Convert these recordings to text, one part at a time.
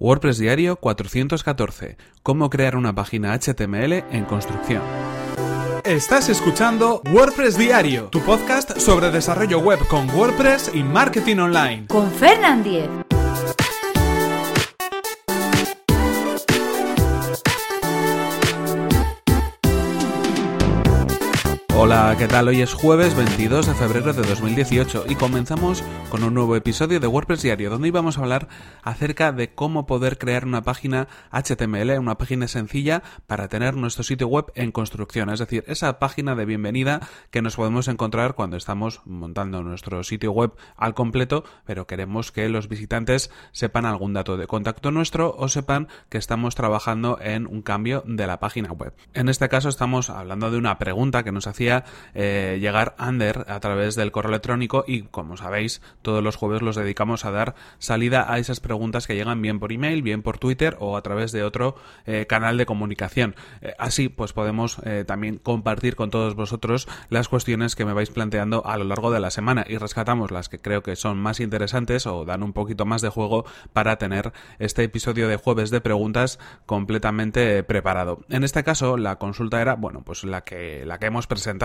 WordPress Diario 414. Cómo crear una página HTML en construcción. Estás escuchando WordPress Diario, tu podcast sobre desarrollo web con WordPress y marketing online. Con Fernand Diez. Hola, ¿qué tal? Hoy es jueves 22 de febrero de 2018 y comenzamos con un nuevo episodio de WordPress Diario donde íbamos a hablar acerca de cómo poder crear una página HTML, una página sencilla para tener nuestro sitio web en construcción, es decir, esa página de bienvenida que nos podemos encontrar cuando estamos montando nuestro sitio web al completo, pero queremos que los visitantes sepan algún dato de contacto nuestro o sepan que estamos trabajando en un cambio de la página web. En este caso estamos hablando de una pregunta que nos hacía eh, llegar Ander a través del correo electrónico y como sabéis todos los jueves los dedicamos a dar salida a esas preguntas que llegan bien por email, bien por Twitter o a través de otro eh, canal de comunicación. Eh, así pues podemos también compartir con todos vosotros las cuestiones que me vais planteando a lo largo de la semana y rescatamos las que creo que son más interesantes o dan un poquito más de juego para tener este episodio de jueves de preguntas completamente preparado. En este caso la consulta era, bueno, pues la que la que hemos presentado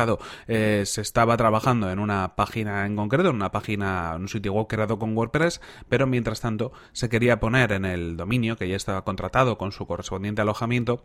eh, se estaba trabajando en una página en concreto, en una página, un sitio web creado con WordPress, pero mientras tanto se quería poner en el dominio que ya estaba contratado con su correspondiente alojamiento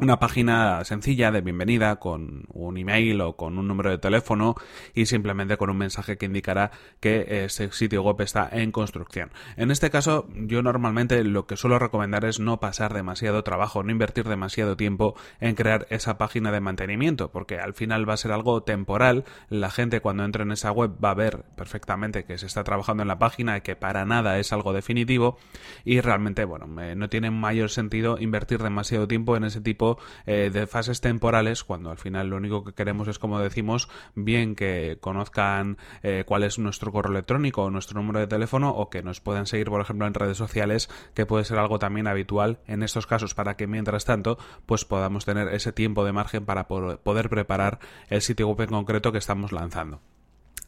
una página sencilla de bienvenida con un email o con un número de teléfono y simplemente con un mensaje que indicará que ese sitio web está en construcción. En este caso, yo normalmente lo que suelo recomendar es no pasar demasiado trabajo, no invertir demasiado tiempo en crear esa página de mantenimiento, porque al final va a ser algo temporal. La gente cuando entre en esa web va a ver perfectamente que se está trabajando en la página y que para nada es algo definitivo y realmente, bueno, no tiene mayor sentido invertir demasiado tiempo en ese tipo eh, de fases temporales, cuando al final lo único que queremos es, como decimos, bien que conozcan eh, cuál es nuestro correo electrónico o nuestro número de teléfono o que nos puedan seguir, por ejemplo, en redes sociales, que puede ser algo también habitual en estos casos para que mientras tanto pues podamos tener ese tiempo de margen para poder preparar el sitio web en concreto que estamos lanzando.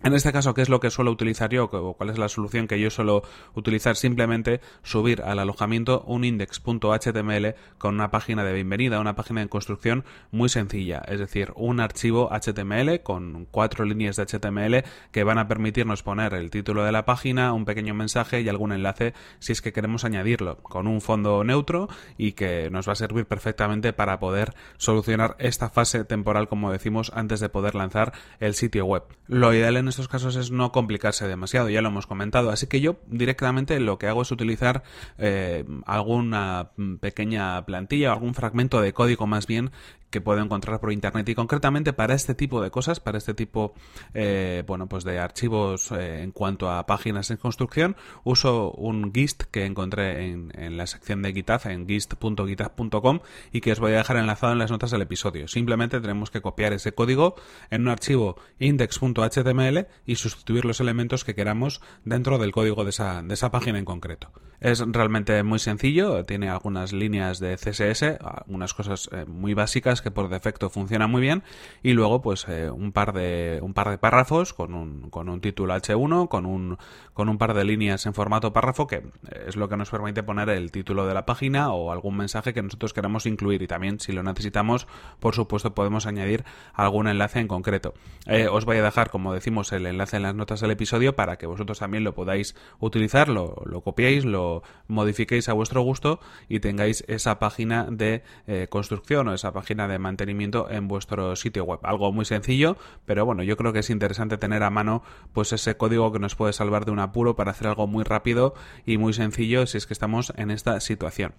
En este caso, ¿qué es lo que suelo utilizar yo? ¿O cuál es la solución que yo suelo utilizar? Simplemente subir al alojamiento un index.html con una página de bienvenida, una página de construcción muy sencilla. Es decir, un archivo HTML con cuatro líneas de HTML que van a permitirnos poner el título de la página, un pequeño mensaje y algún enlace si es que queremos añadirlo, con un fondo neutro y que nos va a servir perfectamente para poder solucionar esta fase temporal, como decimos, antes de poder lanzar el sitio web. Lo ideal en estos casos es no complicarse demasiado, ya lo hemos comentado. Así que yo directamente lo que hago es utilizar eh, alguna pequeña plantilla o algún fragmento de código más bien que puedo encontrar por internet y concretamente para este tipo de cosas, para este tipo eh, bueno pues de archivos eh, en cuanto a páginas en construcción, uso un GIST que encontré en, en la sección de GitHub en gist.github.com y que os voy a dejar enlazado en las notas del episodio. Simplemente tenemos que copiar ese código en un archivo index.html y sustituir los elementos que queramos dentro del código de esa, de esa página en concreto. Es realmente muy sencillo, tiene algunas líneas de CSS, algunas cosas eh, muy básicas que por defecto funcionan muy bien y luego pues eh, un par de un par de párrafos con un, con un título H1, con un con un par de líneas en formato párrafo que es lo que nos permite poner el título de la página o algún mensaje que nosotros queramos incluir y también si lo necesitamos, por supuesto podemos añadir algún enlace en concreto. Eh, os voy a dejar, como decimos, el enlace en las notas del episodio para que vosotros también lo podáis utilizar, lo, lo copiéis, lo modifiquéis a vuestro gusto y tengáis esa página de eh, construcción o esa página de mantenimiento en vuestro sitio web. Algo muy sencillo, pero bueno, yo creo que es interesante tener a mano pues ese código que nos puede salvar de un apuro para hacer algo muy rápido y muy sencillo si es que estamos en esta situación.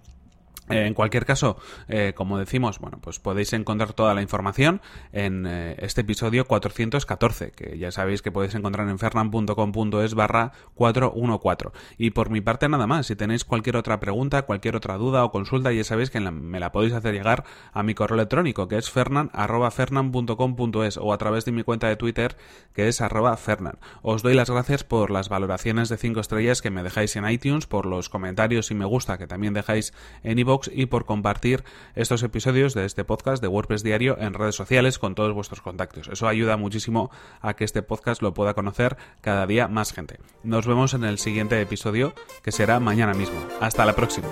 Eh, en cualquier caso, eh, como decimos, bueno, pues podéis encontrar toda la información en eh, este episodio 414, que ya sabéis que podéis encontrar en fernan.com.es barra 414. Y por mi parte nada más, si tenéis cualquier otra pregunta, cualquier otra duda o consulta, ya sabéis que me la podéis hacer llegar a mi correo electrónico, que es fernan.fernan.com.es o a través de mi cuenta de Twitter, que es arroba fernan. Os doy las gracias por las valoraciones de 5 estrellas que me dejáis en iTunes, por los comentarios y me gusta que también dejáis en iVoox y por compartir estos episodios de este podcast de WordPress Diario en redes sociales con todos vuestros contactos. Eso ayuda muchísimo a que este podcast lo pueda conocer cada día más gente. Nos vemos en el siguiente episodio que será mañana mismo. Hasta la próxima.